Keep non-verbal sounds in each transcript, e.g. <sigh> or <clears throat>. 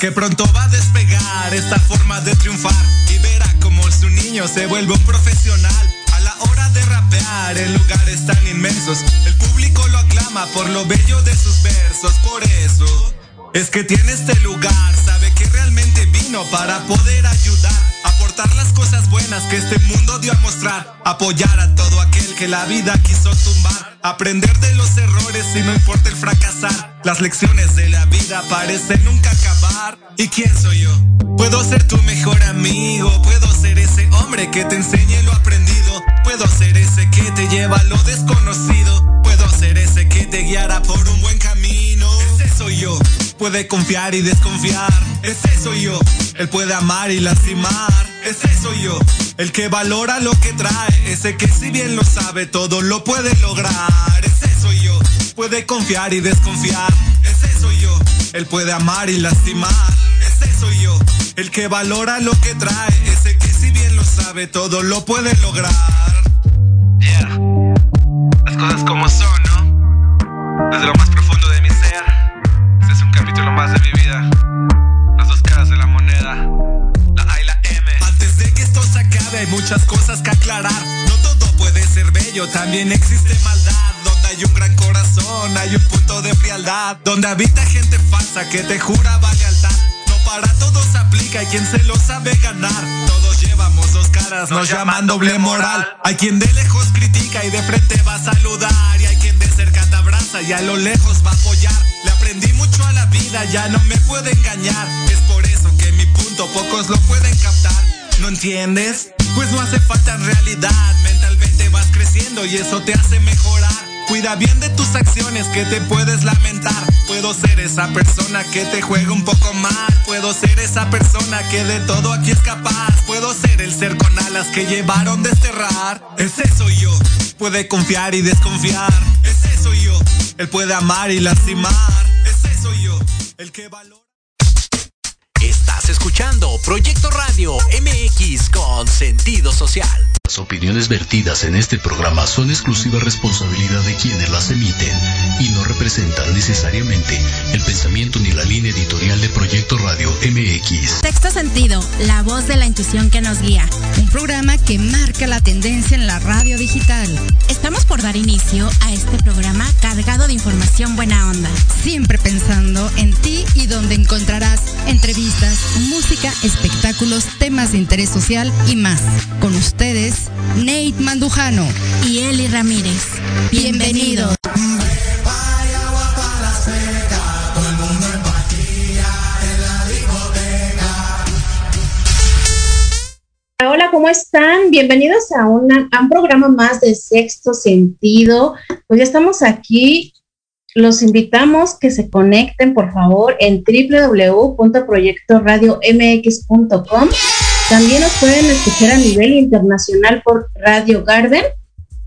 que pronto va a despegar esta forma de triunfar y verá como su niño se vuelve un profesional. A la hora de rapear en lugares tan inmensos, el público lo aclama por lo bello de sus versos, por eso. Es que tiene este lugar, sabe que realmente vino para poder ayudar, aportar las cosas buenas que este mundo dio a mostrar, apoyar a todo aquel que la vida quiso tumbar, aprender de los errores y no importa el fracasar. Las lecciones de la vida parecen nunca acabar. ¿Y quién soy yo? Puedo ser tu mejor amigo, puedo ser ese hombre que te enseñe lo aprendido, puedo ser ese que te lleva a lo desconocido, puedo ser ese que te guiará por un buen camino. Ese soy yo puede confiar y desconfiar. Ese soy yo. Él puede amar y lastimar. Ese soy yo. El que valora lo que trae. Ese que si bien lo sabe todo lo puede lograr. Ese soy yo. Puede confiar y desconfiar. Ese soy yo. Él puede amar y lastimar. Ese soy yo. El que valora lo que trae. Ese que si bien lo sabe todo lo puede lograr. También existe maldad. Donde hay un gran corazón, hay un punto de frialdad. Donde habita gente falsa que te jura lealtad. No para todos aplica, hay quien se lo sabe ganar. Todos llevamos dos caras, nos, llaman doble moral. Hay quien de lejos critica y de frente va a saludar. Y hay quien de cerca te abraza y a lo lejos va a apoyar. Le aprendí mucho a la vida, ya no me puede engañar. Es por eso que mi punto pocos lo pueden captar. ¿No entiendes? Pues no hace falta realidad. Mentalmente vas creciendo y eso te hace mejorar. Cuida bien de tus acciones que te puedes lamentar. Puedo ser esa persona que te juega un poco mal. Puedo ser esa persona que de todo aquí es capaz. Puedo ser el ser con alas que llevaron desterrar. Ese soy yo. Puede confiar y desconfiar. Ese soy yo. Él puede amar y lastimar. Ese soy yo, el que valora. Estás escuchando Proyecto Radio MX con sentido social. Las opiniones vertidas en este programa son exclusiva responsabilidad de quienes las emiten y no representan necesariamente el pensamiento ni la línea editorial de Proyecto Radio MX. Sexto sentido, la voz de la intuición que nos guía. Un programa que marca la tendencia en la radio digital. Estamos por dar inicio a este programa cargado de información buena onda. Siempre pensando en ti y donde encontrarás entrevistas, música, espectáculos, temas de interés social y más. Con ustedes, Nate Mandujano y Eli Ramírez. Bienvenidos. Hola, ¿cómo están? Bienvenidos a, un programa más de Sexto Sentido. Pues ya estamos aquí. Los invitamos que se conecten, por favor, en www.proyectoradiomx.com también nos pueden escuchar a nivel internacional por Radio Garden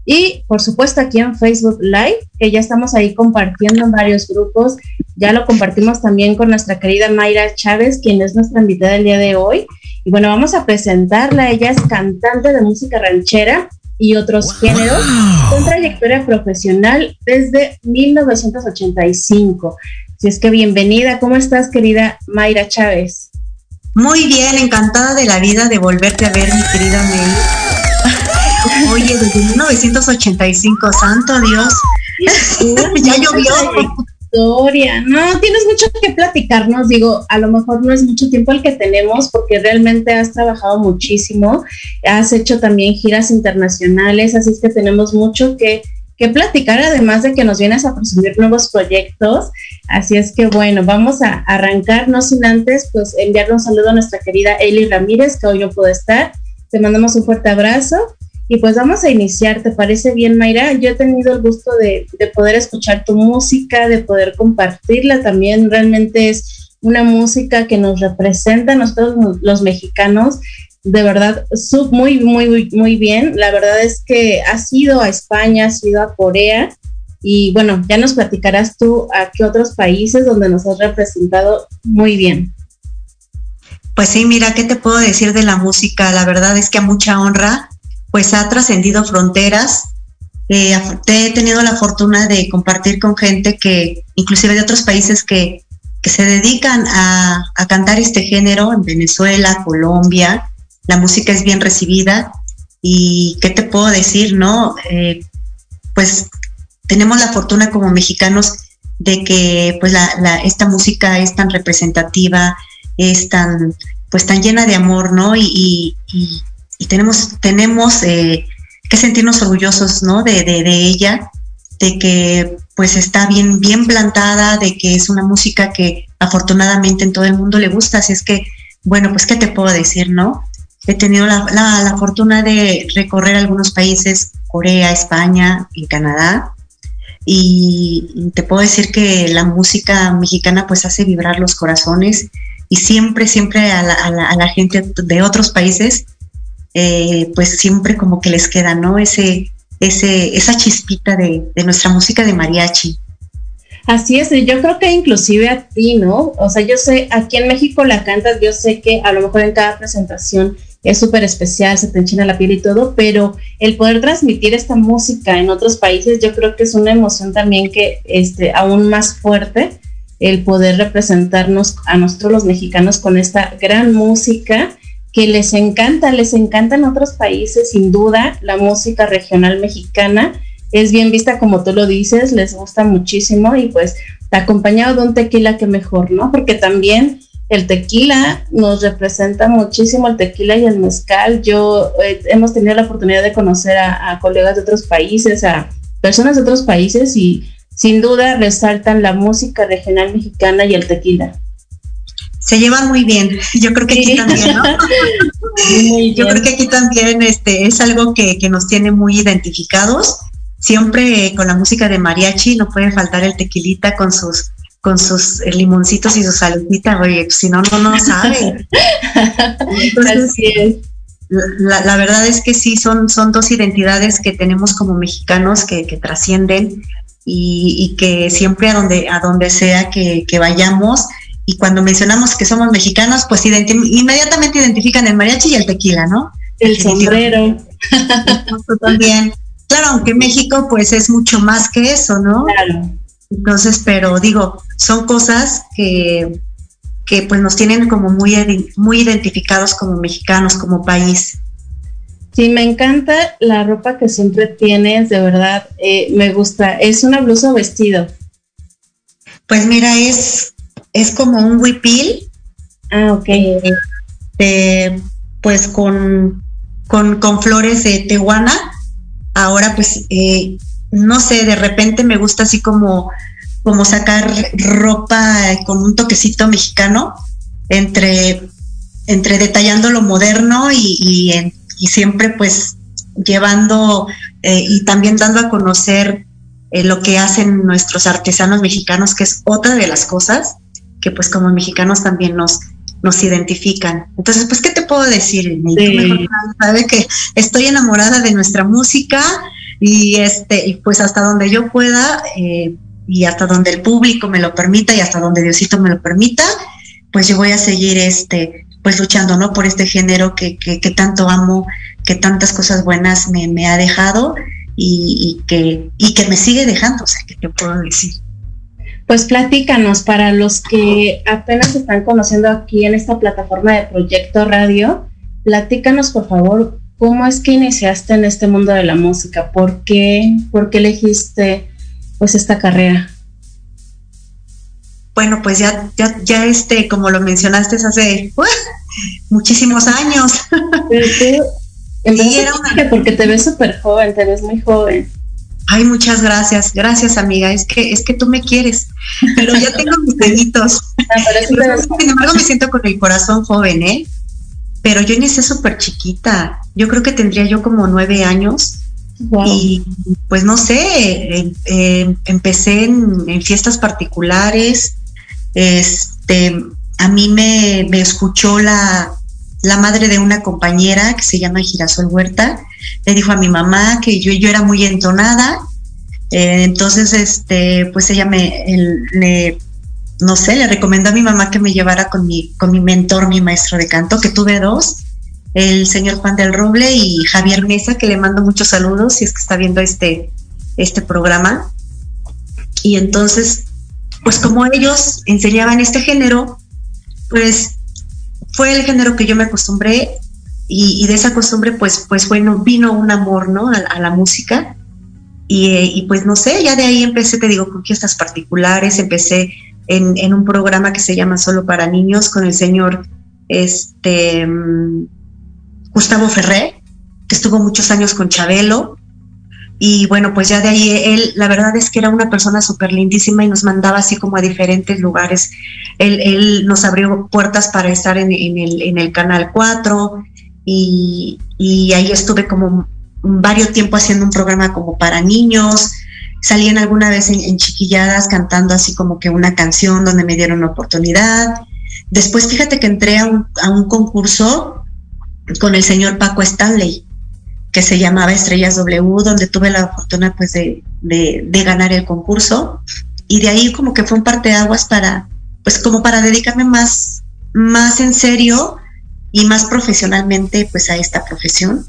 y por supuesto aquí en Facebook Live, que ya estamos ahí compartiendo en varios grupos. Ya lo compartimos también con nuestra querida Mayra Chávez, quien es nuestra invitada el día de hoy. Y bueno, vamos a presentarla. Ella es cantante de música ranchera y otros géneros con trayectoria profesional desde 1985. Si es que bienvenida, ¿cómo estás querida Mayra Chávez? Muy bien, encantada de la vida de volverte a ver, mi querida Mel. <laughs> Oye, desde 1985, santo Dios. <laughs> ya llovió. Historia. No, tienes mucho que platicarnos, digo, a lo mejor no es mucho tiempo el que tenemos porque realmente has trabajado muchísimo, has hecho también giras internacionales, así es que tenemos mucho que que platicar, además de que nos vienes a presumir nuevos proyectos. Así es que bueno, vamos a arrancar, no sin antes, pues enviarle un saludo a nuestra querida Eli Ramírez, que hoy no puede estar. Te mandamos un fuerte abrazo. Y pues vamos a iniciar, ¿te parece bien, Mayra? Yo he tenido el gusto de, de poder escuchar tu música, de poder compartirla también. Realmente es una música que nos representa a nosotros los mexicanos de verdad muy, muy, muy bien. La verdad es que has ido a España, has ido a Corea y bueno, ya nos platicarás tú a qué otros países donde nos has representado muy bien. Pues sí, mira, ¿qué te puedo decir de la música? La verdad es que a mucha honra, pues ha trascendido fronteras. Eh, he tenido la fortuna de compartir con gente que, inclusive de otros países que, que se dedican a, a, cantar este género, en Venezuela, Colombia, la música es bien recibida. Y qué te puedo decir, ¿no? Eh, pues tenemos la fortuna como mexicanos de que pues la, esta música es tan representativa, es tan, pues tan llena de amor, ¿no? Y, tenemos, tenemos eh, que sentirnos orgullosos, ¿no? De, de, de, ella, de que pues está bien, bien plantada, de que es una música que afortunadamente en todo el mundo le gusta, así es que, bueno, pues qué te puedo decir, ¿no? He tenido la, la, fortuna de recorrer algunos países, Corea, España, en Canadá, y te puedo decir que la música mexicana pues hace vibrar los corazones y siempre, siempre a la, a la, a la gente de otros países, eh, pues siempre como que les queda, ¿no? Ese, ese, esa chispita de, de, nuestra música de mariachi. Así es, yo creo que inclusive a ti, ¿no? O sea, yo sé, aquí en México la cantas, yo sé que a lo mejor en cada presentación es súper especial, se te enchina la piel y todo, pero el poder transmitir esta música en otros países, yo creo que es una emoción también que este, aún más fuerte el poder representarnos a nosotros los mexicanos con esta gran música que les encanta, les encanta en otros países, sin duda, la música regional mexicana es bien vista como tú lo dices, les gusta muchísimo y pues acompañado de un tequila que mejor, ¿no? Porque también el tequila nos representa muchísimo el tequila y el mezcal. Yo eh, hemos tenido la oportunidad de conocer a, a, colegas de otros países, a personas de otros países y sin duda resaltan la música regional mexicana y el tequila. Se llevan muy bien. Yo creo que aquí también, ¿no? <laughs> Yo creo que aquí también este, es algo que, que nos tiene muy identificados. Siempre con la música de mariachi no puede faltar el tequilita con sus con sus eh, limoncitos y su saludita, oye, si no, no, no sabe. Entonces, Así es. La, la, verdad es que sí, son, son dos identidades que tenemos como mexicanos que, que trascienden y, y, que siempre a donde, a donde sea que, que, vayamos, y cuando mencionamos que somos mexicanos, pues identi inmediatamente identifican el mariachi y el tequila, ¿no? El sombrero. también. Claro, aunque México pues es mucho más que eso, ¿no? Claro entonces, pero digo, son cosas que, que pues nos tienen como muy, muy identificados como mexicanos, como país. Sí, me encanta la ropa que siempre tienes, de verdad, eh, me gusta. ¿Es una blusa o vestido? Pues mira, es, es como un huipil. Ah, ok. Eh, eh, pues con, con, con, flores de tehuana. Ahora pues eh, no sé, de repente me gusta así como, como sacar ropa con un toquecito mexicano, entre, entre detallando lo moderno y, y, y siempre pues llevando eh, y también dando a conocer eh, lo que hacen nuestros artesanos mexicanos, que es otra de las cosas que pues como mexicanos también nos, nos identifican. Entonces, pues, ¿qué te puedo decir? Sí. Mejor sabe que estoy enamorada de nuestra música, y este y pues hasta donde yo pueda eh, y hasta donde el público me lo permita y hasta donde Diosito me lo permita pues yo voy a seguir este pues luchando no por este género que, que, tanto amo que tantas cosas buenas me, me ha dejado y, y, que y que me sigue dejando o sea que te puedo decir. Pues platícanos para los que apenas están conociendo aquí en esta plataforma de Proyecto Radio, platícanos por favor ¿Cómo es que iniciaste en este mundo de la música? ¿Por qué, por qué elegiste pues esta carrera? Bueno, pues ya, ya, ya este, como lo mencionaste hace uh, muchísimos años. sí, era una... Porque te ves súper joven, te ves muy joven. Ay, muchas gracias, gracias amiga, es que, es que tú me quieres, pero ya tengo mis deditos. Ah, pero sin embargo me siento con el corazón joven, ¿eh? Pero yo inicié súper chiquita. Yo creo que tendría yo como nueve años. Wow. Y pues no sé, eh, eh, empecé en, en, fiestas particulares. Este, a mí me, me escuchó la, la, madre de una compañera que se llama Girasol Huerta. Le dijo a mi mamá que yo, yo era muy entonada. Eh, entonces, este, pues ella me, el, le no sé, le recomendó a mi mamá que me llevara con mi, con mi mentor, mi maestro de canto, que tuve dos, el señor Juan del Roble y Javier Mesa, que le mando muchos saludos si es que está viendo este, este programa. Y entonces, pues como ellos enseñaban este género, pues fue el género que yo me acostumbré y, de esa costumbre pues, pues bueno, vino un amor, ¿no? A, la música. Y, y, pues no sé, ya de ahí empecé, te digo, con fiestas particulares, empecé en, un programa que se llama Solo para Niños con el señor este, Gustavo Ferré, que estuvo muchos años con Chabelo. Y bueno, pues ya de ahí él, la verdad es que era una persona súper lindísima y nos mandaba así como a diferentes lugares. Él, nos abrió puertas para estar en, el, en el, Canal 4 y, y ahí estuve como varios tiempo haciendo un programa como para niños salían alguna vez en, chiquilladas cantando así como que una canción donde me dieron oportunidad. Después fíjate que entré a un, concurso con el señor Paco Stanley, que se llamaba Estrellas W, donde tuve la fortuna pues de, ganar el concurso. Y de ahí como que fue un parteaguas para, pues como para dedicarme más, más en serio y más profesionalmente pues a esta profesión.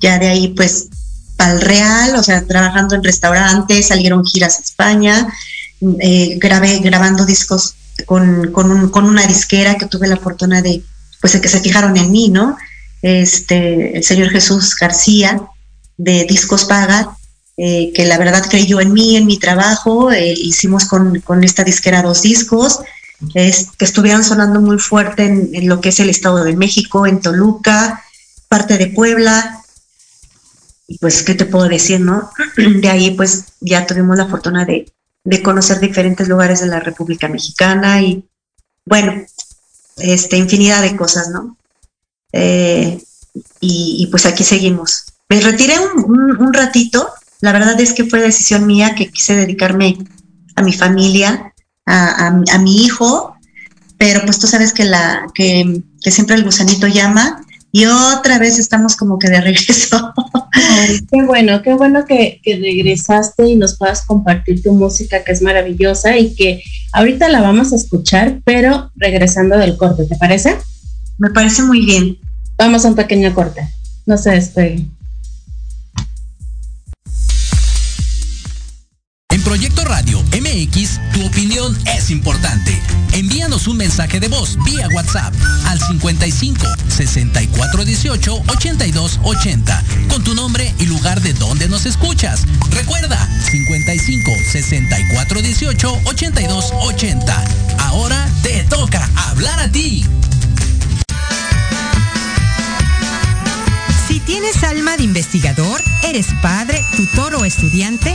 Ya de ahí pues al Real, o sea, trabajando en restaurantes, salieron giras a España, eh, grabé grabando discos con, con, una disquera que tuve la fortuna de, pues, que se fijaron en mí, ¿no? Este, el señor Jesús García de Discos Paga, eh, que la verdad creyó en mí, en mi trabajo, eh, hicimos con, esta disquera dos discos, que estuvieron sonando muy fuerte en, lo que es el Estado de México, en Toluca, parte de Puebla, y pues, ¿qué te puedo decir, no? <clears throat> De ahí, pues, ya tuvimos la fortuna de, conocer diferentes lugares de la República Mexicana y, bueno, este, infinidad de cosas, ¿no? Eh, y, pues aquí seguimos. Me retiré un, ratito, la verdad es que fue decisión mía que quise dedicarme a mi familia, a, mi hijo, pero pues tú sabes que, la, que, que siempre el gusanito llama y otra vez estamos como que de regreso. qué bueno, qué bueno que, regresaste y nos puedas compartir tu música que es maravillosa y que ahorita la vamos a escuchar, pero regresando del corte, ¿te parece? Me parece muy bien. Vamos a un pequeño corte. No se despeguen. Proyecto Radio MX, tu opinión es importante. Envíanos un mensaje de voz vía WhatsApp al 55 64 18 82 80 con tu nombre y lugar de donde nos escuchas. Recuerda 55 64 18 82 80. Ahora te toca hablar a ti. Si tienes alma de investigador, eres padre, tutor o estudiante,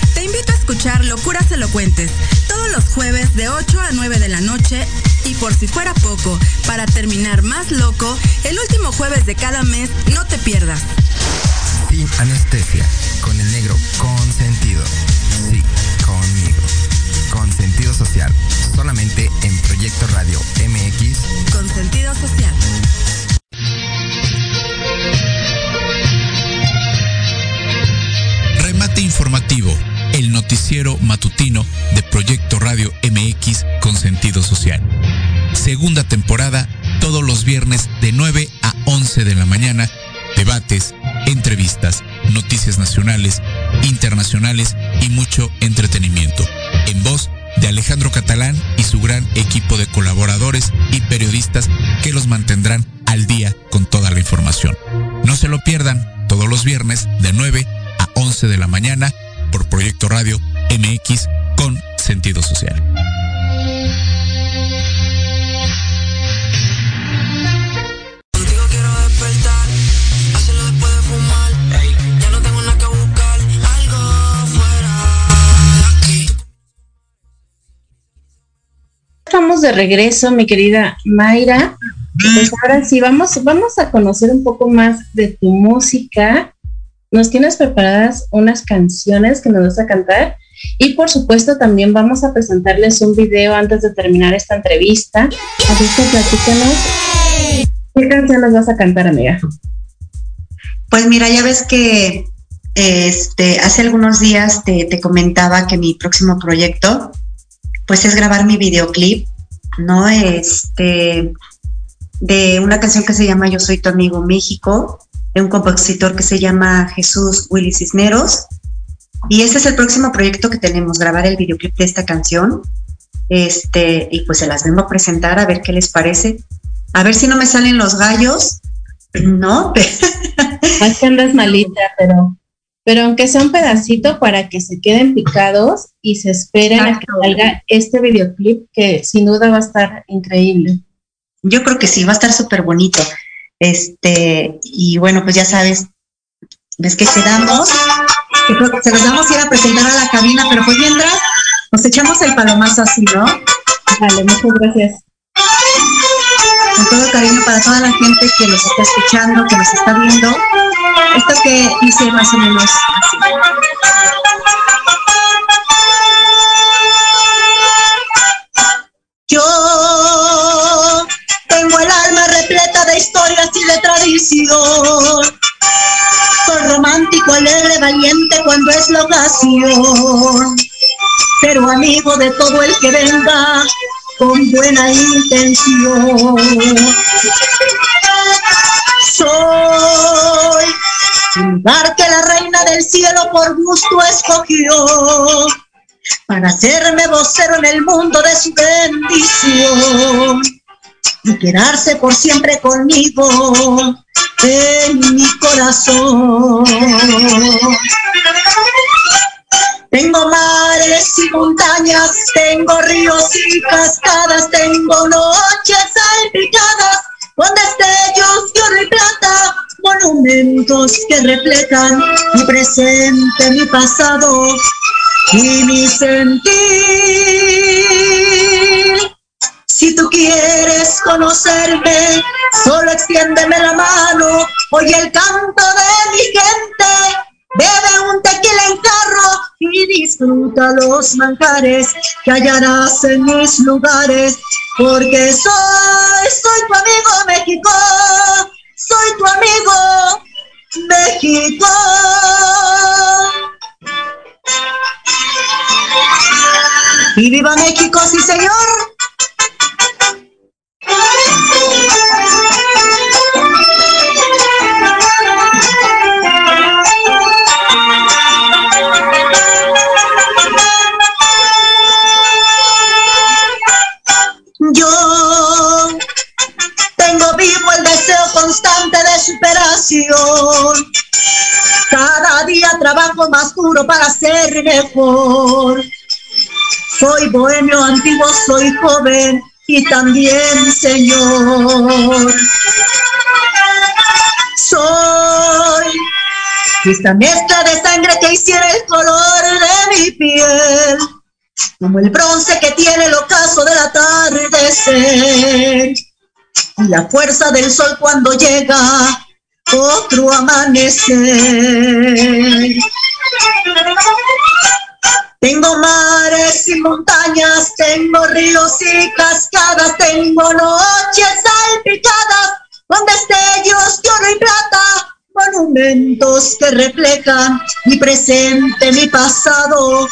te invito a escuchar Locuras Elocuentes todos los jueves de 8 a 9 de la noche y por si fuera poco, para terminar más loco, el último jueves de cada mes no te pierdas. Sin anestesia, con el negro consentido. Sí, conmigo. Con sentido social. Solamente en Proyecto Radio MX. Con sentido social. Remate informativo el noticiero matutino de Proyecto Radio MX con sentido social. Segunda temporada, todos los viernes de 9 a 11 de la mañana, debates, entrevistas, noticias nacionales, internacionales y mucho entretenimiento. En voz de Alejandro Catalán y su gran equipo de colaboradores y periodistas que los mantendrán al día con toda la información. No se lo pierdan todos los viernes de 9 a 11 de la mañana por Proyecto Radio MX con sentido social. Estamos de regreso, mi querida Mayra. Pues ahora sí, vamos, vamos a conocer un poco más de tu música. Nos tienes preparadas unas canciones que nos vas a cantar y por supuesto también vamos a presentarles un video antes de terminar esta entrevista. Así que platícanos qué canciones vas a cantar, amiga. Pues mira, ya ves que este, hace algunos días te, te comentaba que mi próximo proyecto pues es grabar mi videoclip, ¿no? Este, de una canción que se llama Yo soy tu amigo México, de un compositor que se llama Jesús Willy Cisneros. Y este es el próximo proyecto que tenemos, grabar el videoclip de esta canción. Este, y pues se las vengo a presentar a ver qué les parece. A ver si no me salen los gallos, <clears throat> ¿no? Más que andas malita, pero, pero aunque sea un pedacito para que se queden picados y se esperen a que salga este videoclip que sin duda va a estar increíble. Yo creo que sí, va a estar súper bonito. Este, y bueno, pues ya sabes, ves que quedamos, que se los vamos a ir a presentar a la cabina, pero pues mientras nos echamos el palomazo así, ¿no? Vale, muchas gracias. Con todo cariño para toda la gente que nos está escuchando, que nos está viendo. Esto que dice más o menos así. Tradición. Soy romántico, alegre, valiente cuando es la ocasión. Pero amigo de todo el que venga con buena intención. Soy el lugar que la reina del cielo por gusto escogió para hacerme vocero en el mundo de su bendición y quedarse por siempre conmigo en mi corazón. Tengo mares y montañas, tengo ríos y cascadas, tengo noches salpicadas con destellos de oro y plata, monumentos que reflejan mi presente, mi pasado y mi sentir. Si tú quieres conocerme, solo extiéndeme la mano, oye el canto de mi gente, bebe un tequila en carro y disfruta los manjares que hallarás en mis lugares, porque soy, soy tu amigo México, soy tu amigo México. Y viva México, sí señor. Soy joven y también señor. Soy esta mezcla de sangre que hiciera el color de mi piel, como el bronce que tiene el ocaso del atardecer, y la fuerza del sol cuando llega otro amanecer. Tengo mares y montañas, tengo ríos y cascadas, tengo noches salpicadas con destellos de oro y plata, monumentos que reflejan mi presente, mi pasado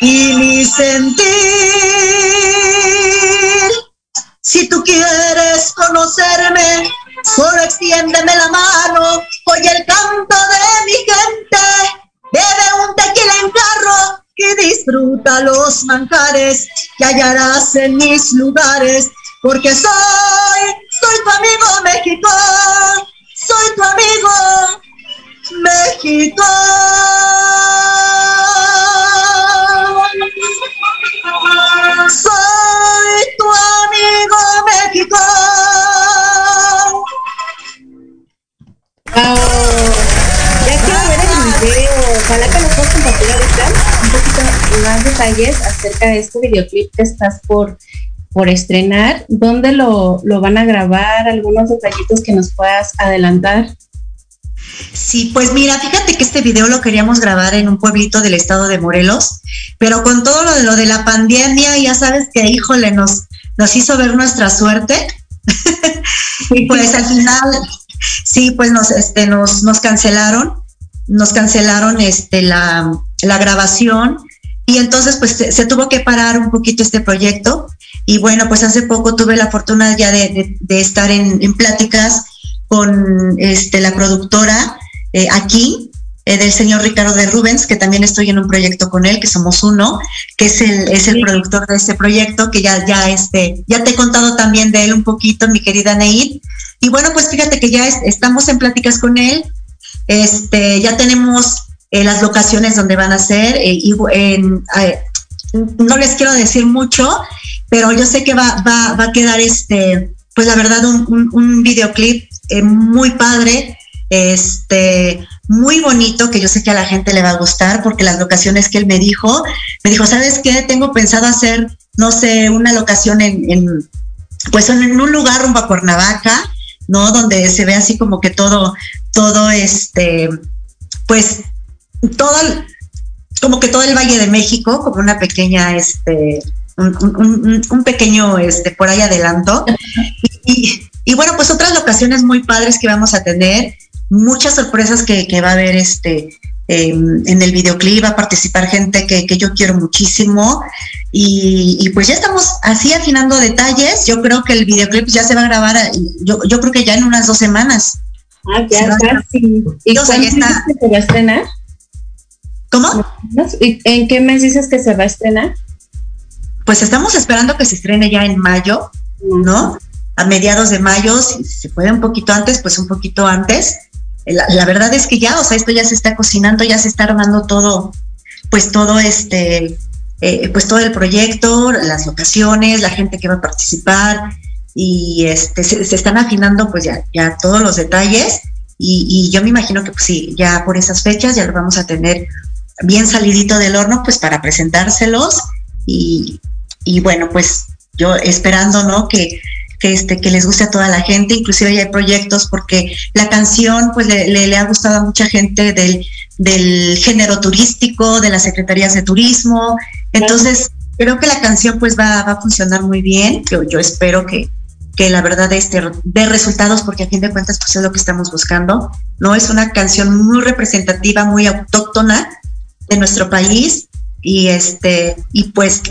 y mi sentir. Si tú quieres conocerme, solo extiéndeme la mano, oye el canto de mi gente, bebe un tequila y disfruta los manjares que hallarás en mis lugares, porque soy, soy tu amigo México, soy tu amigo México. Soy tu amigo México. Bravo. Detalles acerca de este videoclip que estás por, por estrenar. ¿Dónde lo, lo van a grabar? Algunos detallitos que nos puedas adelantar. Sí, pues mira, fíjate que este video lo queríamos grabar en un pueblito del estado de Morelos, pero con todo lo de lo de la pandemia, ya sabes que, híjole, nos, nos hizo ver nuestra suerte. <laughs> y pues al final, sí, pues nos, este, nos, nos cancelaron, nos cancelaron este, la, la grabación y entonces pues se, tuvo que parar un poquito este proyecto. Y bueno, pues hace poco tuve la fortuna ya de, de, estar en, en pláticas con este, la productora eh, aquí, eh, del señor Ricardo de Rubens, que también estoy en un proyecto con él, que somos uno, que es el, es el productor de este proyecto, que ya, ya, este, ya te he contado también de él un poquito, mi querida Neid. Y bueno, pues fíjate que ya estamos en pláticas con él, este, ya tenemos eh, las locaciones donde van a ser, y no les quiero decir mucho, pero yo sé que va, va, va a quedar este, pues la verdad, un, un videoclip eh, muy padre, este, muy bonito, que yo sé que a la gente le va a gustar, porque las locaciones que él me dijo, me dijo, ¿sabes qué? Tengo pensado hacer, no sé, una locación en, pues en un lugar rumbo a Cuernavaca, ¿no? Donde se ve así como que todo, todo este, pues, todo, como que todo el Valle de México, como una pequeña, este, un, pequeño, este, por ahí adelanto. Y, y bueno, pues otras locaciones muy padres que vamos a tener, muchas sorpresas que, va a haber este, em, en el videoclip, va a participar gente que, yo quiero muchísimo. Y, pues ya estamos así afinando detalles. Yo creo que el videoclip ya se va a grabar, yo, yo creo que ya en unas dos semanas. Ah, ya está. ¿Y cuándo está... que se va a estrenar? ¿Cómo? ¿En qué mes dices que se va a estrenar? Pues estamos esperando que se estrene ya en mayo, ¿no? a mediados de mayo, si se puede un poquito antes, pues un poquito antes. La, verdad es que ya, o sea, esto ya se está cocinando, ya se está armando todo, pues todo este, eh, pues todo el proyecto, las locaciones, la gente que va a participar y este, se, están afinando pues ya, ya todos los detalles y, yo me imagino que pues sí, ya por esas fechas ya lo vamos a tener bien salidito del horno pues para presentárselos y, y bueno, pues yo esperando, ¿no? Que, que, este, que les guste a toda la gente, inclusive ya hay proyectos porque la canción pues le, le, ha gustado a mucha gente del, del género turístico, de las secretarías de turismo, entonces creo que la canción pues va, va a funcionar muy bien, yo, yo espero que, que la verdad este, dé resultados porque a fin de cuentas pues es lo que estamos buscando, ¿no? Es una canción muy representativa, muy autóctona de nuestro país y este y pues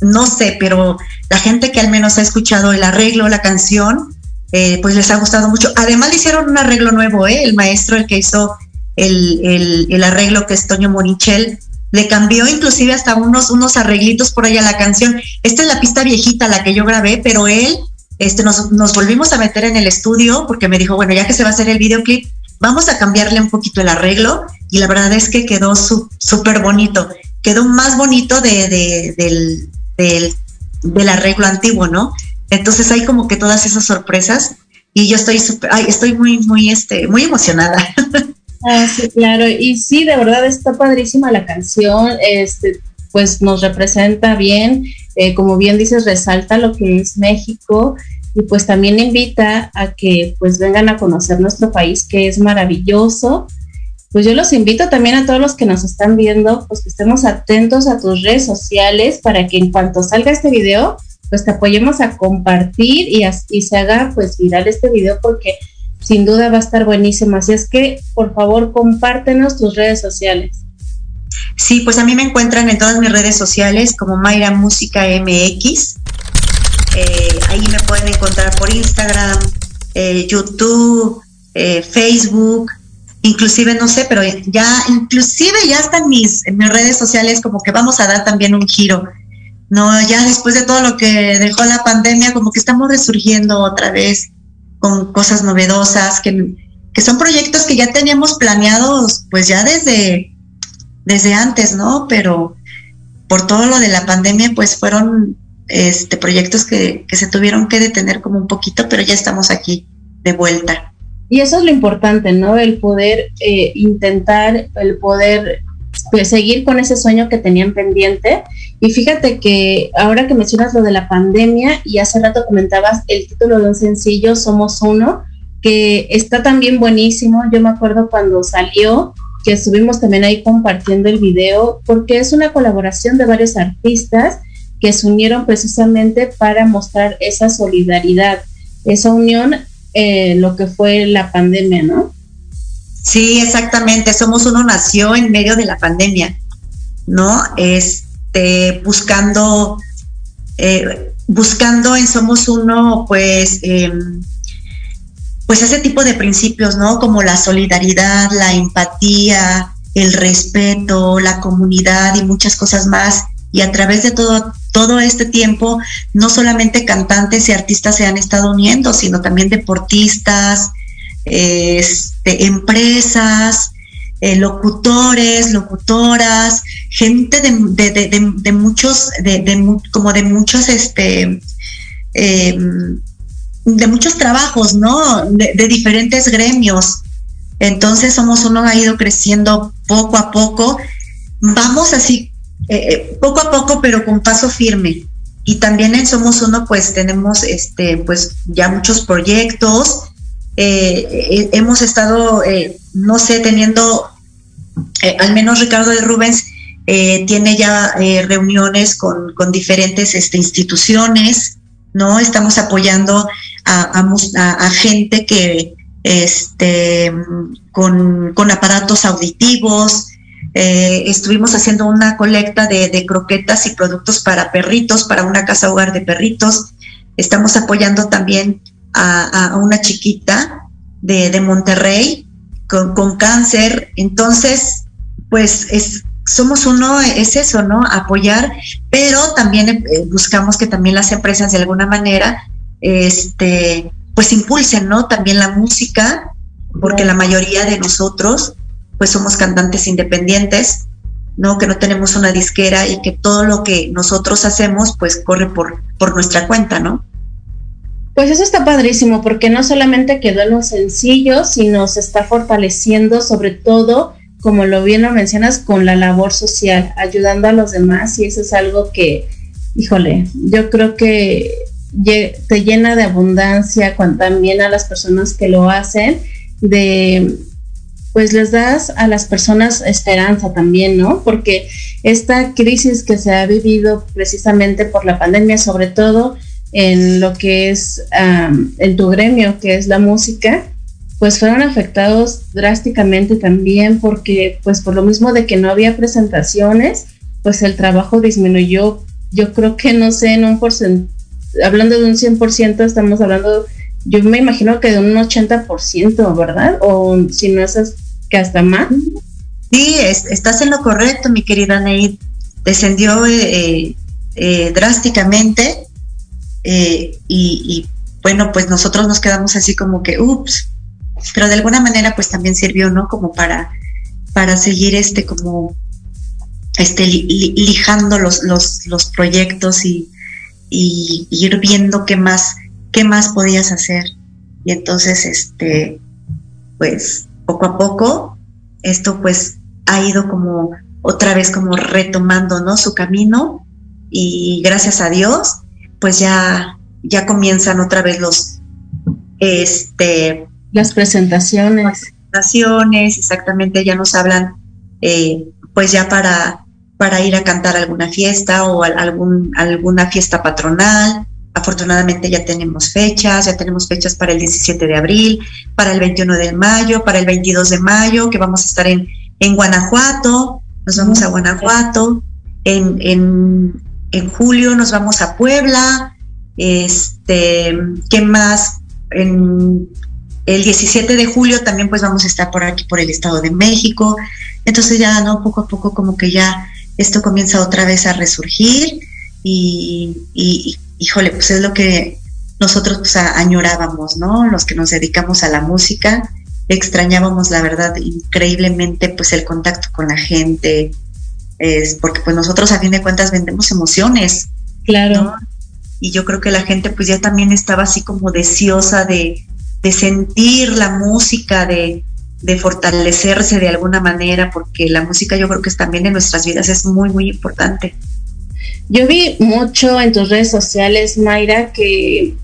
no sé, pero la gente que al menos ha escuchado el arreglo, la canción, eh, pues les ha gustado mucho. Además le hicieron un arreglo nuevo, ¿eh? el maestro, el que hizo el, arreglo que es Toño Monichel, le cambió inclusive hasta unos, unos arreglitos por ahí a la canción. Esta es la pista viejita, la que yo grabé, pero él, este, nos, nos volvimos a meter en el estudio porque me dijo, bueno, ya que se va a hacer el videoclip, vamos a cambiarle un poquito el arreglo y la verdad es que quedó súper bonito. Quedó más bonito de, del, del, del arreglo antiguo, ¿no? Entonces hay como que todas esas sorpresas y yo estoy super, ay, estoy muy, muy, este, muy emocionada. <laughs> Ah, sí, claro, y sí, de verdad está padrísima la canción, este, pues nos representa bien, eh, como bien dices, resalta lo que es México y pues también invita a que pues vengan a conocer nuestro país que es maravilloso pues yo los invito también a todos los que nos están viendo, pues que estemos atentos a tus redes sociales para que en cuanto salga este video, pues te apoyemos a compartir y, y se haga pues viral este video porque sin duda va a estar buenísimo. Así es que, por favor, compártenos tus redes sociales. Sí, pues a mí me encuentran en todas mis redes sociales como Mayra Música MX. Eh, ahí me pueden encontrar por Instagram, eh, YouTube, eh, Facebook inclusive no sé, pero ya, inclusive ya están mis, mis redes sociales como que vamos a dar también un giro. No, ya después de todo lo que dejó la pandemia, como que estamos resurgiendo otra vez con cosas novedosas, que, que son proyectos que ya teníamos planeados, pues ya desde, desde antes, ¿no? Pero por todo lo de la pandemia, pues fueron este, proyectos que, que se tuvieron que detener como un poquito, pero ya estamos aquí de vuelta. Y eso es lo importante, ¿no? El poder eh, intentar, el poder pues, seguir con ese sueño que tenían pendiente. Y fíjate que ahora que mencionas lo de la pandemia y hace rato comentabas el título de un sencillo, Somos Uno, que está también buenísimo. Yo me acuerdo cuando salió, que estuvimos también ahí compartiendo el video, porque es una colaboración de varios artistas que se unieron precisamente para mostrar esa solidaridad, esa unión, eh, lo que fue la pandemia, ¿no? Sí, exactamente. Somos uno nació en medio de la pandemia, ¿no? Este, buscando, eh, buscando en Somos Uno, pues, em, pues ese tipo de principios, ¿no? Como la solidaridad, la empatía, el respeto, la comunidad y muchas cosas más. Y a través de todo, todo este tiempo, no solamente cantantes y artistas se han estado uniendo, sino también deportistas, este, empresas, eh, locutores, locutoras, gente de, muchos, de, como de muchos, este, em, de muchos trabajos, ¿no? De, diferentes gremios. Entonces Somos Uno ha ido creciendo poco a poco. Vamos así, eh, eh, poco a poco, pero con paso firme. Y también en Somos Uno, pues tenemos, este, pues ya muchos proyectos. Eh, hemos estado, no sé, teniendo, al menos Ricardo de Rubens tiene ya reuniones con, con diferentes este, instituciones, ¿no? Estamos apoyando a, gente que este, con, aparatos auditivos. Eh, estuvimos haciendo una colecta de, croquetas y productos para perritos, para una casa hogar de perritos. Estamos apoyando también a, una chiquita de, Monterrey con, cáncer. Entonces, pues es, somos uno, es eso, ¿no? Apoyar, pero también eh, buscamos que también las empresas de alguna manera este, pues impulsen, ¿no? También la música, porque la mayoría de nosotros, pues somos cantantes independientes, ¿no? Que no tenemos una disquera y que todo lo que nosotros hacemos, pues corre por, por nuestra cuenta, ¿no? Pues eso está padrísimo, porque no solamente quedó en los sencillos, sino se está fortaleciendo sobre todo, como lo bien lo mencionas, con la labor social, ayudando a los demás, y eso es algo que, híjole, yo creo que te llena de abundancia cuando, también a las personas que lo hacen, de pues les das a las personas esperanza también, ¿no? Porque esta crisis que se ha vivido precisamente por la pandemia, sobre todo en lo que es en tu gremio, que es la música, pues fueron afectados drásticamente también porque pues por lo mismo de que no había presentaciones, pues el trabajo disminuyó, yo creo que no sé, en un porcentaje hablando de un 100%, estamos hablando, yo me imagino que de un 80%, ¿verdad? O si no es hasta más. Sí, estás en lo correcto, mi querida Neid. Descendió eh, eh, drásticamente eh, y, bueno, pues nosotros nos quedamos así como que, ups, pero de alguna manera pues también sirvió, ¿no? Como para, para seguir este, como, este, lijando los, los, proyectos y, ir viendo qué más, qué más podías hacer. Y entonces, este, pues, poco a poco, esto pues ha ido como otra vez como retomando, ¿no? Su camino y gracias a Dios, pues ya, ya comienzan otra vez los, este, las presentaciones. presentaciones, exactamente, ya nos hablan, eh, pues ya para para ir a cantar alguna fiesta o algún, alguna fiesta patronal. Afortunadamente ya tenemos fechas, ya tenemos fechas para el 17 de abril, para el 21 de mayo, para el 22 de mayo, que vamos a estar en, en Guanajuato, nos vamos a Guanajuato, en, en, en julio nos vamos a Puebla, este, ¿qué más? En el 17 de julio también pues vamos a estar por aquí, por el Estado de México. Entonces ya, ¿no? Poco a poco como que ya esto comienza otra vez a resurgir y, híjole, pues es lo que nosotros pues, añorábamos, ¿no? Los que nos dedicamos a la música, extrañábamos la verdad increíblemente pues el contacto con la gente, es porque pues nosotros a fin de cuentas vendemos emociones. Claro. Y yo creo que la gente pues ya también estaba así como deseosa de, de sentir la música, de, de fortalecerse de alguna manera, porque la música yo creo que es también en nuestras vidas es muy, muy importante. Yo vi mucho en tus redes sociales, Mayra, que,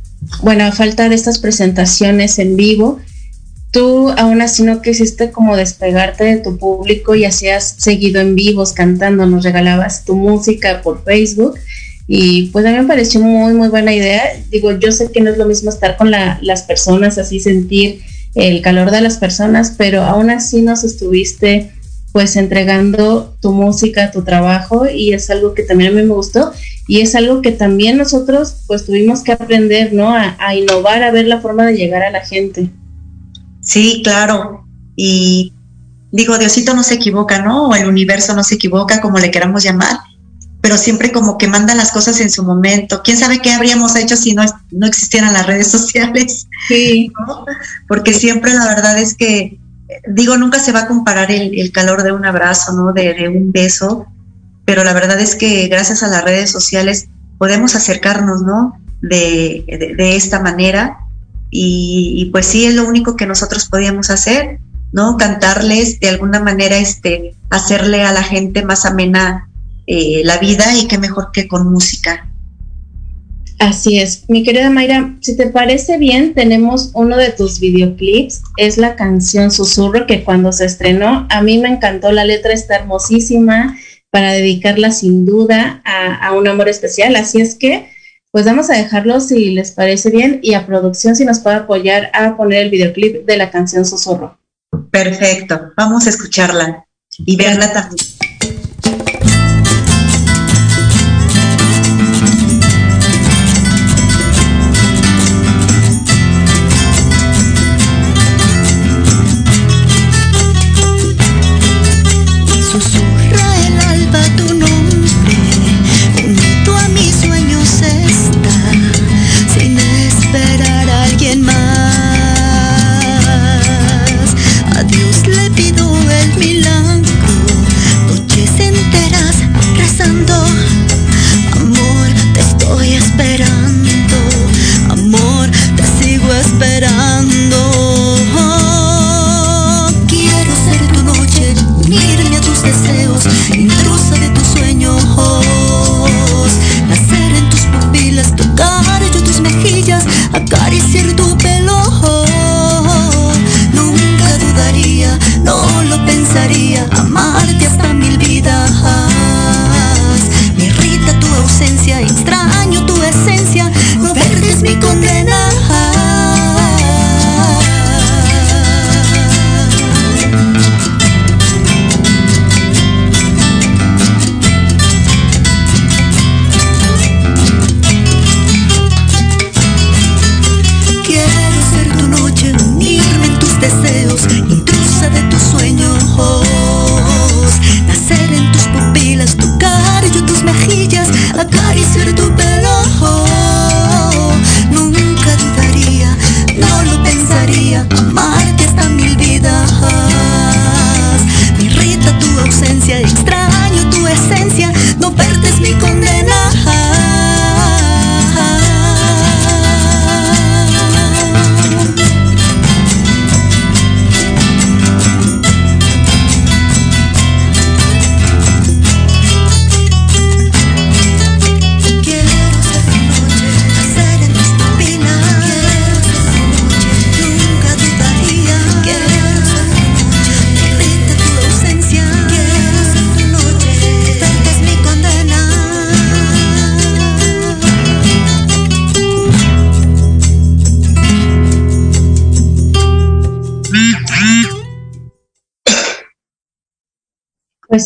bueno, a falta de estas presentaciones en vivo, tú aún así no quisiste como despegarte de tu público y hacías seguido en vivos cantando, nos regalabas tu música por Facebook y pues a mí me pareció muy, muy buena idea. Digo, yo sé que no es lo mismo estar con las personas, así sentir el calor de las personas, pero aún así nos estuviste pues entregando tu música, tu trabajo y es algo que también a mí me gustó y es algo que también nosotros pues tuvimos que aprender, ¿no? A, a innovar, a ver la forma de llegar a la gente. Sí, claro. Y digo, Diosito no se equivoca, ¿no? O el universo no se equivoca, como le queramos llamar, pero siempre como que manda las cosas en su momento. ¿Quién sabe qué habríamos hecho si no, no existieran las redes sociales? Sí. <laughs> Porque siempre la verdad es que, digo, nunca se va a comparar el, calor de un abrazo, ¿no? De, un beso, pero la verdad es que gracias a las redes sociales podemos acercarnos, ¿no? De, de esta manera y, pues sí es lo único que nosotros podíamos hacer, ¿no? Cantarles de alguna manera, este, hacerle a la gente más amena eh, la vida y qué mejor que con música. Así es. Mi querida Mayra, si te parece bien, tenemos uno de tus videoclips, es la canción Susurro, que cuando se estrenó, a mí me encantó, la letra está hermosísima, para dedicarla sin duda a, a un amor especial, así es que pues vamos a dejarlo si les parece bien y a producción si nos puede apoyar a poner el videoclip de la canción Susurro. Perfecto, vamos a escucharla y verla también.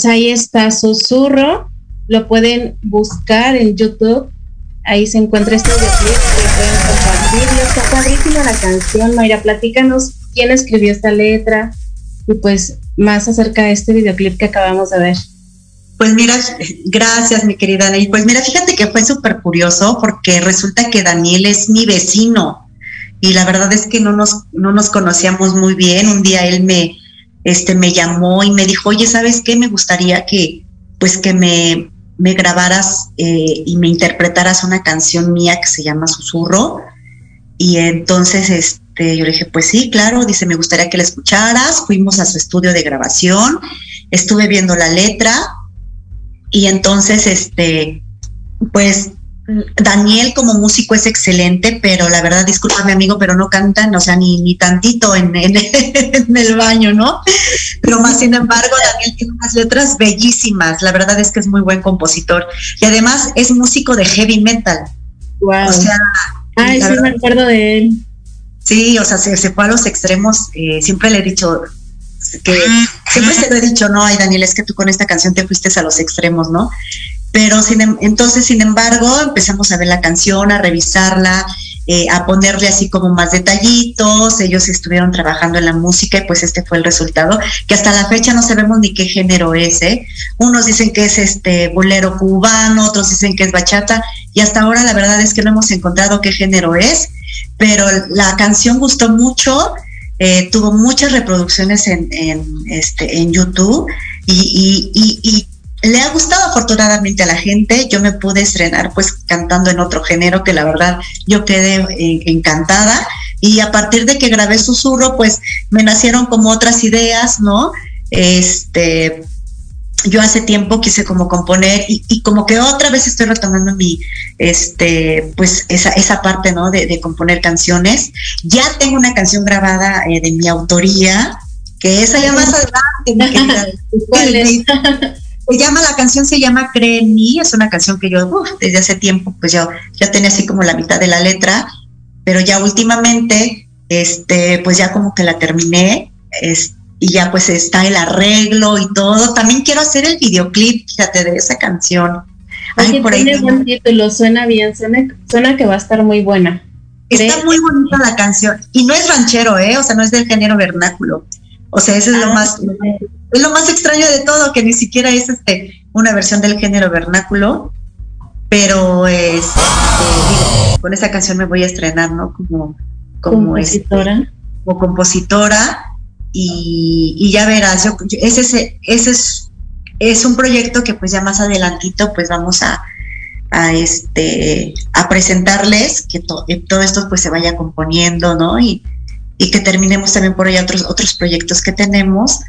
Ahí está Susurro, lo pueden buscar en YouTube, ahí se encuentra este videoclip que pueden compartir. Está padrísima la canción, Mayra, platícanos quién escribió esta letra y pues más acerca de este videoclip que acabamos de ver. Pues mira, gracias mi querida Ney. Pues mira, fíjate que fue súper curioso porque resulta que Daniel es mi vecino y la verdad es que no nos, no nos conocíamos muy bien. Un día él me, este, me llamó y me dijo, oye, ¿sabes qué? Me gustaría que, pues, que me, me grabaras eh, y me interpretaras una canción mía que se llama Susurro. Y entonces, este, yo le dije, pues sí, claro, dice, me gustaría que la escucharas. Fuimos a su estudio de grabación, estuve viendo la letra y entonces, este, pues Daniel como músico es excelente, pero la verdad, disculpa mi amigo, pero no cantan, o sea, ni, ni tantito en, <laughs> en, el baño, ¿no? Pero más sin embargo, Daniel tiene unas letras bellísimas, la verdad es que es muy buen compositor y además es músico de heavy metal. Wow. O sea, Ay, sí me acuerdo de él. Sí, o sea, se, fue a los extremos, eh, siempre le he dicho que, siempre se lo he dicho, no, ay Daniel, es que tú con esta canción te fuiste a los extremos, ¿no? Pero sin, em, entonces, sin embargo, empezamos a ver la canción, a revisarla, eh, a ponerle así como más detallitos. Ellos estuvieron trabajando en la música y pues este fue el resultado, que hasta la fecha no sabemos ni qué género es. ¿eh? Unos dicen que es este bolero cubano, otros dicen que es bachata y hasta ahora la verdad es que no hemos encontrado qué género es, pero la canción gustó mucho. Eh, tuvo muchas reproducciones en, este, en YouTube y le ha gustado afortunadamente a la gente. Yo me pude estrenar pues cantando en otro género que la verdad yo quedé eh, encantada. Y a partir de que grabé Susurro, pues me nacieron como otras ideas, ¿no? Este, yo hace tiempo quise como componer y, como que otra vez estoy retomando mi, este, pues esa, esa parte, ¿no? De, componer canciones. Ya tengo una canción grabada eh, de mi autoría, que esa ya más adelante. <laughs> ¿Cuál es? Se llama, la canción se llama Cree en mí, es una canción que yo desde hace tiempo, pues yo ya tenía así como la mitad de la letra, pero ya últimamente, este, pues ya como que la terminé, y ya pues está el arreglo y todo. También quiero hacer el videoclip, fíjate, de esa canción. Ay, por tiene buen título, suena bien, suena, suena que va a estar muy buena. Está muy bonita la canción. Y no es ranchero, ¿eh? O sea, no es del género vernáculo. O sea, eso es lo ah, más, es lo más extraño de todo, que ni siquiera es este una versión del género vernáculo, pero es, este, con esa canción me voy a estrenar, ¿no? Como, como compositora. como compositora y, ya verás, yo, ese, ese es, es un proyecto que pues ya más adelantito pues vamos a, a este a presentarles que todo esto pues se vaya componiendo, ¿no? Y, y que terminemos también por ahí otros, otros proyectos que tenemos.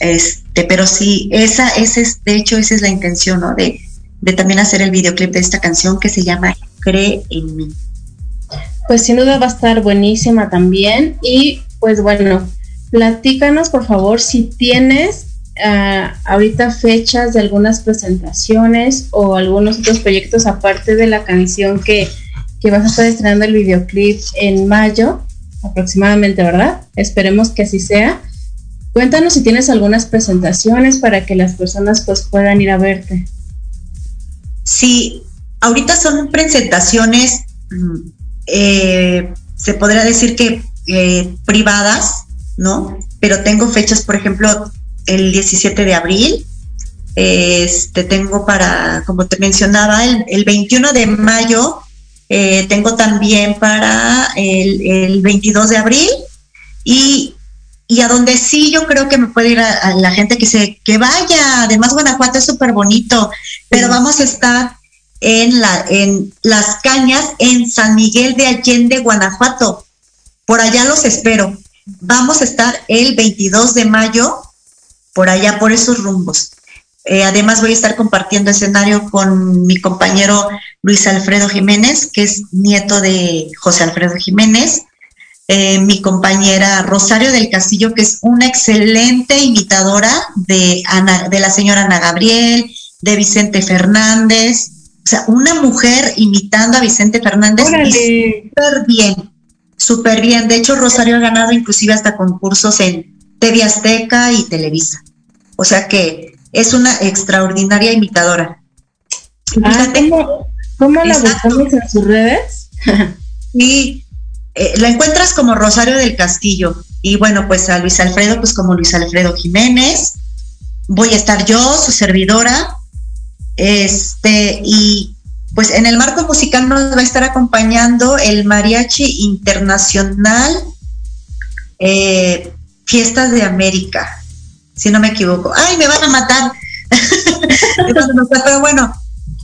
Este, pero sí, esa, ese es, de hecho, esa es la intención, ¿no? De, de también hacer el videoclip de esta canción que se llama Cree en mí. Pues sin duda va a estar buenísima también. Y pues bueno, platícanos por favor si tienes uh, ahorita fechas de algunas presentaciones o algunos otros proyectos aparte de la canción que, que vas a estar estrenando el videoclip en mayo aproximadamente, ¿verdad? Esperemos que así sea. Cuéntanos si tienes algunas presentaciones para que las personas pues puedan ir a verte. Sí, ahorita son presentaciones, mm, eh, se podría decir que eh, privadas, ¿no? Pero tengo fechas, por ejemplo, el 17 de abril, este tengo para, como te mencionaba, el, el 21 de mayo eh, tengo también para el, 22 de abril y, a donde sí yo creo que me puede ir a, la gente que se que vaya. Además Guanajuato es súper bonito, pero vamos a estar en, la, en Las Cañas, en San Miguel de Allende, Guanajuato. Por allá los espero. Vamos a estar el 22 de mayo por allá, por esos rumbos. Eh, además voy a estar compartiendo escenario con mi compañero Luis Alfredo Jiménez, que es nieto de José Alfredo Jiménez, eh, mi compañera Rosario del Castillo, que es una excelente imitadora de, de la señora Ana Gabriel, de Vicente Fernández, o sea, una mujer imitando a Vicente Fernández súper bien, súper bien. De hecho, Rosario ha ganado inclusive hasta concursos en TV Azteca y Televisa. O sea que es una extraordinaria imitadora. Ah, ¿cómo, la buscamos en sus redes? <laughs> sí, eh, la encuentras como Rosario del Castillo. Y bueno, pues a Luis Alfredo, pues como Luis Alfredo Jiménez. Voy a estar yo, su servidora. Este, y pues en el marco musical nos va a estar acompañando el Mariachi Internacional eh, Fiestas de América si no me equivoco. ¡Ay, me van a matar! <laughs> Pero bueno,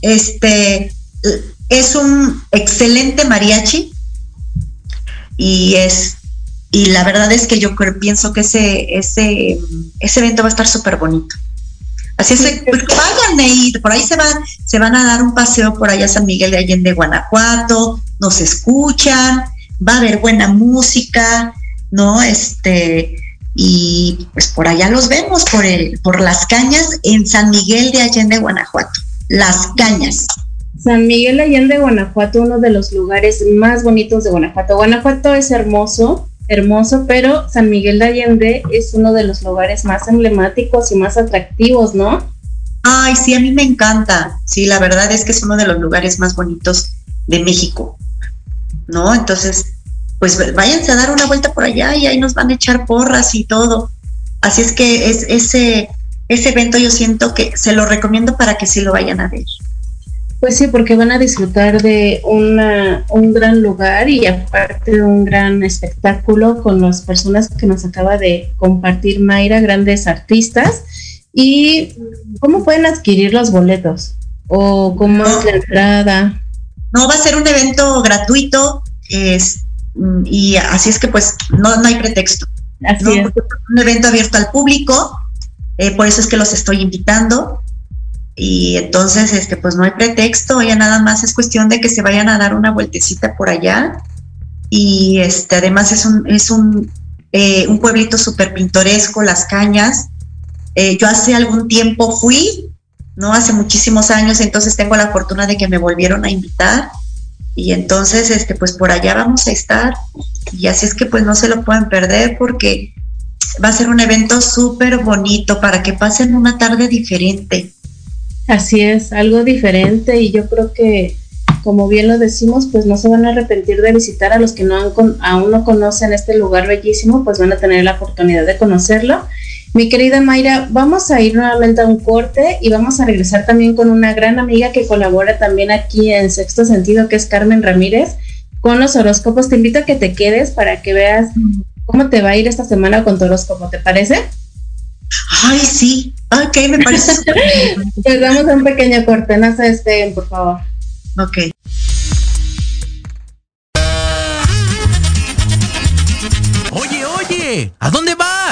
este es un excelente mariachi y es y la verdad es que yo pienso que ese, ese, ese evento va a estar súper bonito. Así es, pues, váyanme y por ahí se van, se van a dar un paseo por allá a San Miguel de Allende, Guanajuato, nos escuchan, va a haber buena música, ¿no? Este, y pues por allá los vemos, por el, por las cañas en San Miguel de Allende, Guanajuato. Las cañas. San Miguel de Allende, Guanajuato, uno de los lugares más bonitos de Guanajuato. Guanajuato es hermoso, hermoso, pero San Miguel de Allende es uno de los lugares más emblemáticos y más atractivos, ¿no? Ay, sí, a mí me encanta. Sí, la verdad es que es uno de los lugares más bonitos de México, ¿no? Entonces, pues váyanse a dar una vuelta por allá y ahí nos van a echar porras y todo. Así es que es, ese, ese evento yo siento que se lo recomiendo para que sí lo vayan a ver. Pues sí, porque van a disfrutar de una, un gran lugar y aparte de un gran espectáculo con las personas que nos acaba de compartir Mayra, grandes artistas. ¿Y cómo pueden adquirir los boletos? ¿O cómo es la entrada? No, va a ser un evento gratuito es, y así es que pues no, no hay pretexto. Así es. Un evento abierto al público, eh, por eso es que los estoy invitando y entonces este pues no hay pretexto, ya nada más es cuestión de que se vayan a dar una vueltecita por allá y este además es un es un, eh, un pueblito súper pintoresco, Las Cañas. Eh, yo hace algún tiempo fui, no hace muchísimos años, entonces tengo la fortuna de que me volvieron a invitar y entonces este pues por allá vamos a estar y así es que pues no se lo pueden perder porque va a ser un evento súper bonito para que pasen una tarde diferente Así es, algo diferente y yo creo que, como bien lo decimos, pues no se van a arrepentir de visitar a los que no aún no conocen este lugar bellísimo, pues van a tener la oportunidad de conocerlo. Mi querida Mayra, vamos a ir nuevamente a un corte y vamos a regresar también con una gran amiga que colabora también aquí en Sexto Sentido, que es Carmen Ramírez, con los horóscopos. Te invito a que te quedes para que veas cómo te va a ir esta semana con tu horóscopo, ¿te parece? Ay, sí. Ok, me parece. <laughs> pues damos un pequeño corte, no se despeguen, por favor. Ok. Oye, oye, ¿a dónde vas?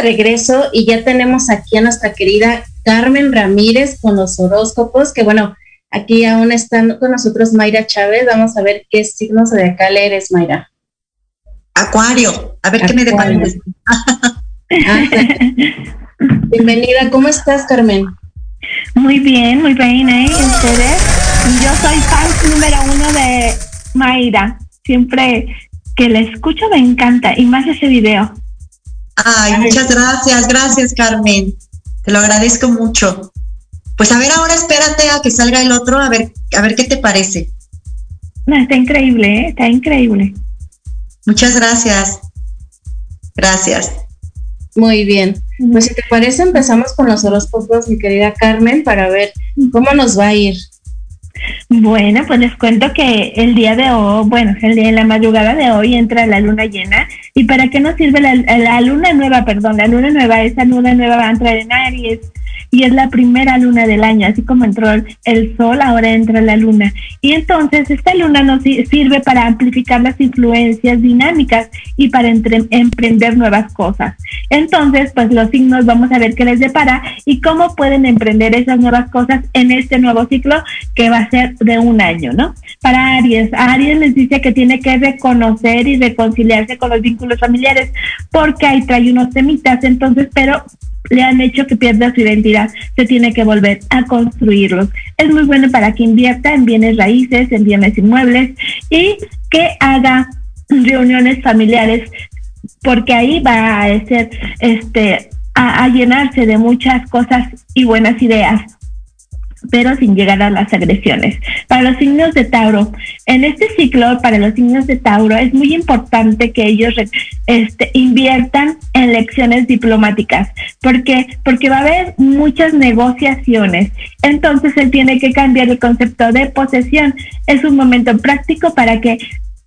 De regreso y ya tenemos aquí a nuestra querida Carmen Ramírez con los horóscopos, que bueno, aquí aún están con nosotros Mayra Chávez. Vamos a ver qué signo zodiacal eres, Mayra. Acuario, a ver qué me depara. Ah, <laughs> Bienvenida, ¿cómo estás, Carmen? Muy bien, muy bien, ¿eh? ¿Ustedes? Yo soy fan número uno de Mayra. Siempre que la escucho me encanta y más ese video. Ay, muchas gracias, gracias, Carmen. Te lo agradezco mucho. Pues a ver, ahora espérate a que salga el otro, a ver, a ver qué te parece. No, está increíble, ¿eh? está increíble. Muchas gracias. Gracias. Muy bien. Pues si te parece, empezamos con los horóscopos, mi querida Carmen, para ver cómo nos va a ir. Bueno, pues les cuento que el día de hoy, bueno, el día de la madrugada de hoy entra la luna llena. ¿Y para qué nos sirve la, la luna nueva? Perdón, la luna nueva, esa luna nueva va a entrar en Aries y es la primera luna del año, así como entró el sol, ahora entra la luna. Y entonces esta luna nos sirve para amplificar las influencias dinámicas y para emprender nuevas cosas. Entonces, pues los signos vamos a ver qué les depara y cómo pueden emprender esas nuevas cosas en este nuevo ciclo que va a ser de un año, ¿no? Para Aries, Aries les dice que tiene que reconocer y reconciliarse con los vínculos familiares porque ahí trae unos temitas, entonces, pero le han hecho que pierda su identidad, se tiene que volver a construirlos. Es muy bueno para que invierta en bienes raíces, en bienes inmuebles y que haga reuniones familiares, porque ahí va a ser este a, llenarse de muchas cosas y buenas ideas pero sin llegar a las agresiones. Para los signos de Tauro, en este ciclo, para los signos de Tauro, es muy importante que ellos este, inviertan en lecciones diplomáticas. ¿Por qué? Porque va a haber muchas negociaciones. Entonces, él tiene que cambiar el concepto de posesión. Es un momento práctico para que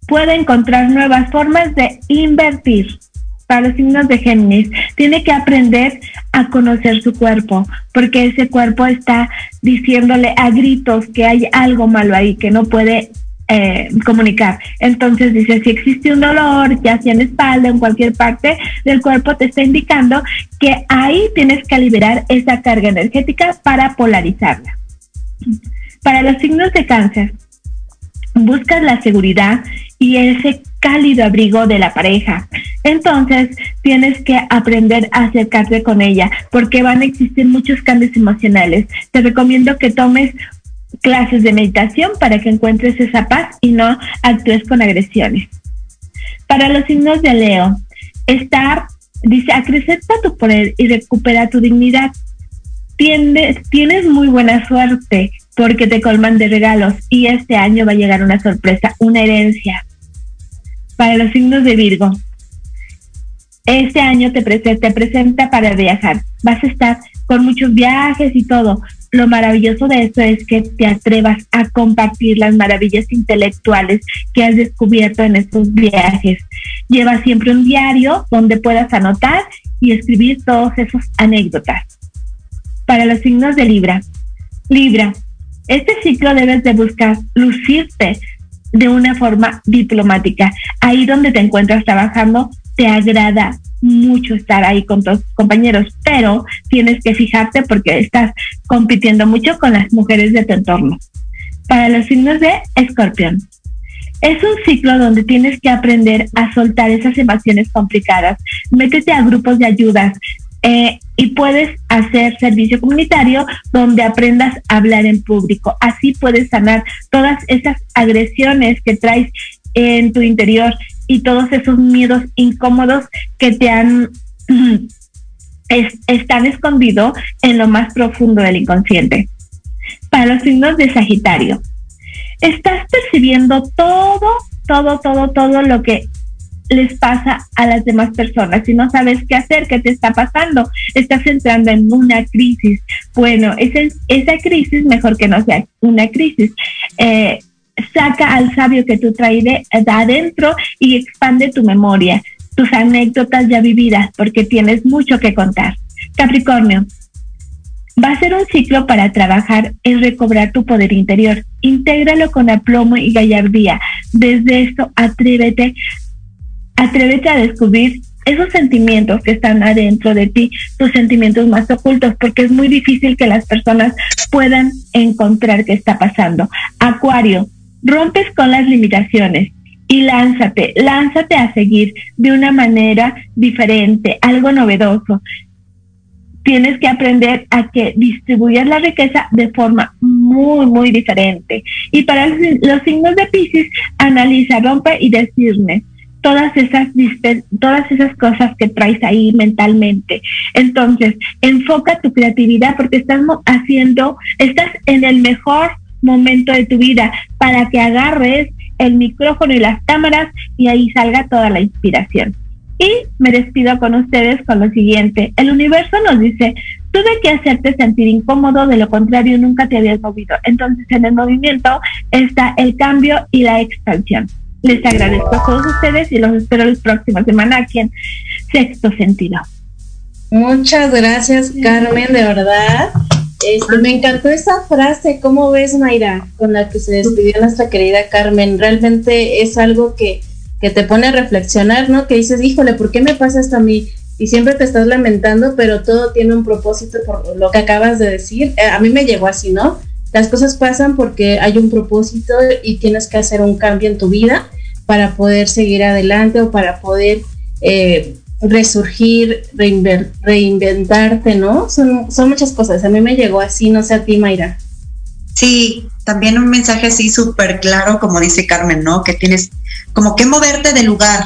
pueda encontrar nuevas formas de invertir para los signos de Géminis, tiene que aprender a conocer su cuerpo, porque ese cuerpo está diciéndole a gritos que hay algo malo ahí, que no puede eh, comunicar. Entonces dice, si existe un dolor, ya sea en espalda, en cualquier parte del cuerpo, te está indicando que ahí tienes que liberar esa carga energética para polarizarla. Para los signos de cáncer, buscas la seguridad y ese cálido abrigo de la pareja. Entonces, tienes que aprender a acercarte con ella porque van a existir muchos cambios emocionales. Te recomiendo que tomes clases de meditación para que encuentres esa paz y no actúes con agresiones. Para los signos de Leo, estar, dice, acrecenta tu poder y recupera tu dignidad. Tienes, tienes muy buena suerte porque te colman de regalos y este año va a llegar una sorpresa, una herencia para los signos de Virgo. Este año te, presenta para viajar. Vas a estar con muchos viajes y todo. Lo maravilloso de esto es que te atrevas a compartir las maravillas intelectuales que has descubierto en estos viajes. Lleva siempre un diario donde puedas anotar y escribir todos esos anécdotas. Para los signos de Libra. Libra, este ciclo debes de buscar lucirte, de una forma diplomática. Ahí donde te encuentras trabajando, te agrada mucho estar ahí con tus compañeros, pero tienes que fijarte porque estás compitiendo mucho con las mujeres de tu entorno. Para los signos de escorpión, es un ciclo donde tienes que aprender a soltar esas emociones complicadas. Métete a grupos de ayudas, eh, y puedes hacer servicio comunitario donde aprendas a hablar en público. Así puedes sanar todas esas agresiones que traes en tu interior y todos esos miedos incómodos que te han <clears throat> están escondidos en lo más profundo del inconsciente. Para los signos de Sagitario, estás percibiendo todo, todo, todo, todo lo que les pasa a las demás personas. Si no sabes qué hacer, qué te está pasando, estás entrando en una crisis. Bueno, esa, esa crisis, mejor que no sea una crisis. Eh, saca al sabio que tú traes de, adentro y expande tu memoria, tus anécdotas ya vividas, porque tienes mucho que contar. Capricornio, va a ser un ciclo para trabajar en recobrar tu poder interior. Intégralo con aplomo y gallardía. Desde esto, atrévete Atrévete a descubrir esos sentimientos que están adentro de ti, tus sentimientos más ocultos, porque es muy difícil que las personas puedan encontrar qué está pasando. Acuario, rompes con las limitaciones y lánzate, lánzate a seguir de una manera diferente, algo novedoso. Tienes que aprender a que distribuyas la riqueza de forma muy, muy diferente. Y para los signos de Pisces, analiza, rompe y decirme todas esas todas esas cosas que traes ahí mentalmente. Entonces, enfoca tu creatividad porque estás haciendo, estás en el mejor momento de tu vida para que agarres el micrófono y las cámaras y ahí salga toda la inspiración. Y me despido con ustedes con lo siguiente. El universo nos dice, tuve que hacerte sentir incómodo, de lo contrario nunca te habías movido. Entonces en el movimiento está el cambio y la expansión. Les agradezco a todos ustedes y los espero la próxima semana aquí en Sexto Sentido. Muchas gracias, Carmen, de verdad. Este, me encantó esa frase, ¿cómo ves, Mayra? Con la que se despidió nuestra querida Carmen. Realmente es algo que, que te pone a reflexionar, ¿no? Que dices, híjole, ¿por qué me pasa esto a mí? Y siempre te estás lamentando, pero todo tiene un propósito por lo que acabas de decir. Eh, a mí me llegó así, ¿no? Las cosas pasan porque hay un propósito y tienes que hacer un cambio en tu vida para poder seguir adelante o para poder eh, resurgir, reinventarte, ¿no? Son, son muchas cosas. A mí me llegó así, no sé a ti, Mayra. Sí, también un mensaje así súper claro, como dice Carmen, ¿no? Que tienes como que moverte de lugar,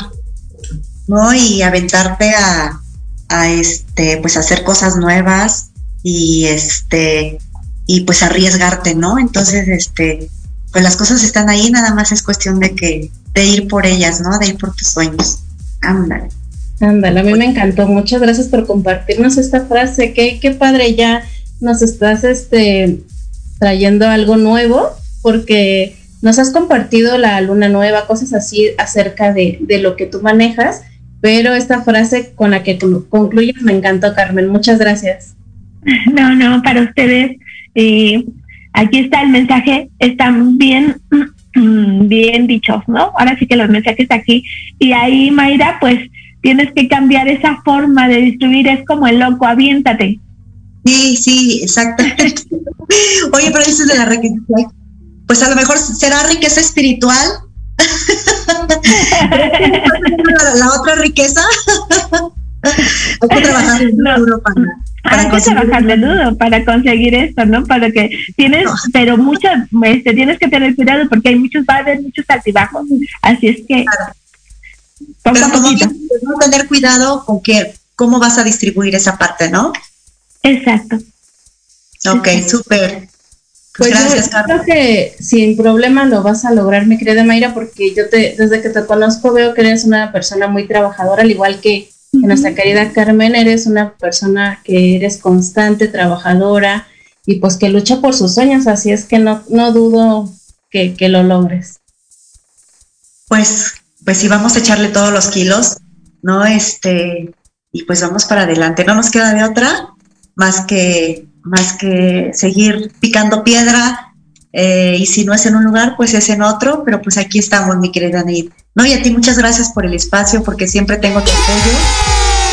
¿no? Y aventarte a, a este, pues hacer cosas nuevas y este, y pues arriesgarte, ¿no? Entonces, este, pues las cosas están ahí, nada más es cuestión de que, de ir por ellas, ¿no? De ir por tus sueños. Ándale. Ándale, a mí me encantó. Muchas gracias por compartirnos esta frase. Qué, qué padre ya nos estás este, trayendo algo nuevo, porque nos has compartido la luna nueva, cosas así acerca de, de lo que tú manejas, pero esta frase con la que concluyes me encantó, Carmen. Muchas gracias. <laughs> No, no, para ustedes. Eh, aquí está el mensaje, están bien, <clears throat> bien dichos, ¿no? Ahora sí que los mensajes aquí. Y ahí, Mayra, pues tienes que cambiar esa forma de distribuir, es como el loco, aviéntate. Sí, sí, exactamente. <laughs> Oye, pero dices de la riqueza, pues a lo mejor será riqueza espiritual. <laughs> la, otra riqueza. <laughs> Hay que trabajar duro para, para Hay que trabajarle duro para conseguir esto, ¿no? Para que tienes, pero mucho, este, tienes que tener cuidado porque hay muchos, va a haber muchos altibajos. Así es que pero como no tener cuidado con que, cómo vas a distribuir esa parte, ¿no? Exacto. Ok, súper. Pues, gracias, yo creo que sin problema lo vas a lograr, mi querida Mayra, porque yo te, desde que te conozco veo que eres una persona muy trabajadora, al igual que, nuestra querida Carmen, eres una persona que eres constante, trabajadora y pues que lucha por sus sueños, así es que no, no dudo que, que lo logres. Pues pues sí, vamos a echarle todos los kilos, ¿no? Este, y pues vamos para adelante. No nos queda de otra más que, más que seguir picando piedra. Eh, y si no es en un lugar, pues es en otro, pero pues aquí estamos, mi querida Nid. No, y a ti muchas gracias por el espacio, porque siempre tengo tu apoyo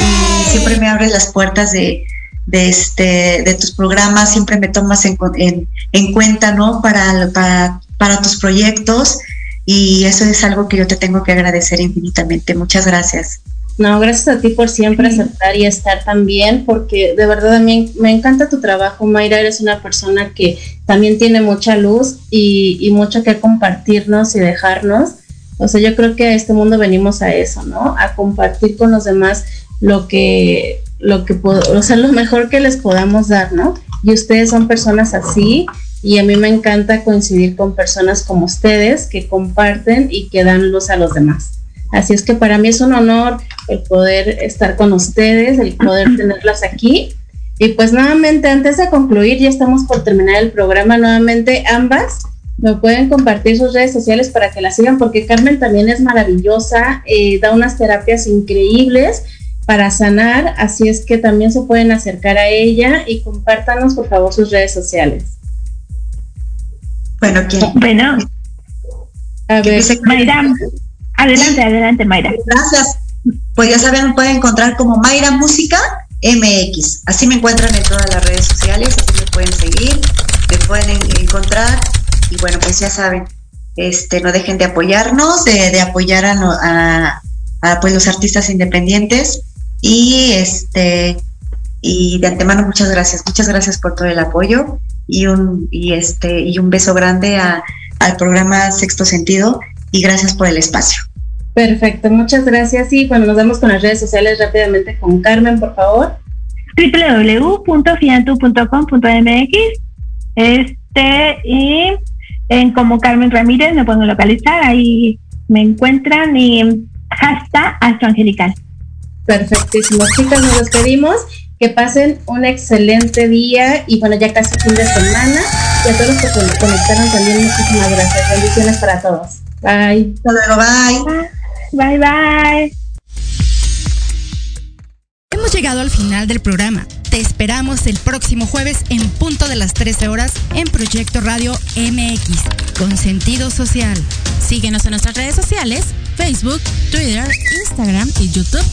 y siempre me abres las puertas de, de, este, de tus programas, siempre me tomas en, en, en cuenta, ¿no? Para, para, para tus proyectos y eso es algo que yo te tengo que agradecer infinitamente. Muchas gracias. No, gracias a ti por siempre aceptar y estar también, porque de verdad a mí me encanta tu trabajo, Mayra, eres una persona que también tiene mucha luz y, y mucho que compartirnos y dejarnos. O sea, yo creo que a este mundo venimos a eso, ¿no? A compartir con los demás lo que, lo que, o sea, lo mejor que les podamos dar, ¿no? Y ustedes son personas así y a mí me encanta coincidir con personas como ustedes que comparten y que dan luz a los demás. Así es que para mí es un honor el poder estar con ustedes, el poder <clears throat> tenerlas aquí. Y pues nuevamente, antes de concluir, ya estamos por terminar el programa, nuevamente ambas me pueden compartir sus redes sociales para que la sigan, porque Carmen también es maravillosa, eh, da unas terapias increíbles para sanar, así es que también se pueden acercar a ella y compártanos por favor sus redes sociales. Bueno, ¿quién? Bueno. A ver, Mayra. Adelante, adelante, Mayra. Gracias. pues ya saben, me pueden encontrar como Mayra Música MX. Así me encuentran en todas las redes sociales, así me pueden seguir, me pueden encontrar y bueno, pues ya saben, este, no dejen de apoyarnos, de, apoyar a, a, pues los artistas independientes y este y de antemano muchas gracias, muchas gracias por todo el apoyo y un y este y un beso grande al programa Sexto Sentido y gracias por el espacio. Perfecto, muchas gracias. Y bueno, nos vemos con las redes sociales rápidamente con Carmen, por favor. www.fiantu.com.mx Este, y en como Carmen Ramírez me pueden localizar, ahí me encuentran y hasta Angelical. Perfectísimo, chicas, nos despedimos. Que pasen un excelente día y bueno, ya casi fin de semana. Y a todos los que se conectaron también, muchísimas gracias. Bendiciones para todos. Bye. Hasta luego, bye. Bye bye. Hemos llegado al final del programa. Te esperamos el próximo jueves en punto de las 13 horas en Proyecto Radio MX con sentido social. Síguenos en nuestras redes sociales, Facebook, Twitter, Instagram y YouTube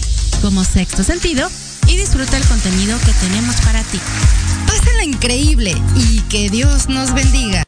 como Sexto Sentido y disfruta el contenido que tenemos para ti. Pásenla increíble y que Dios nos bendiga.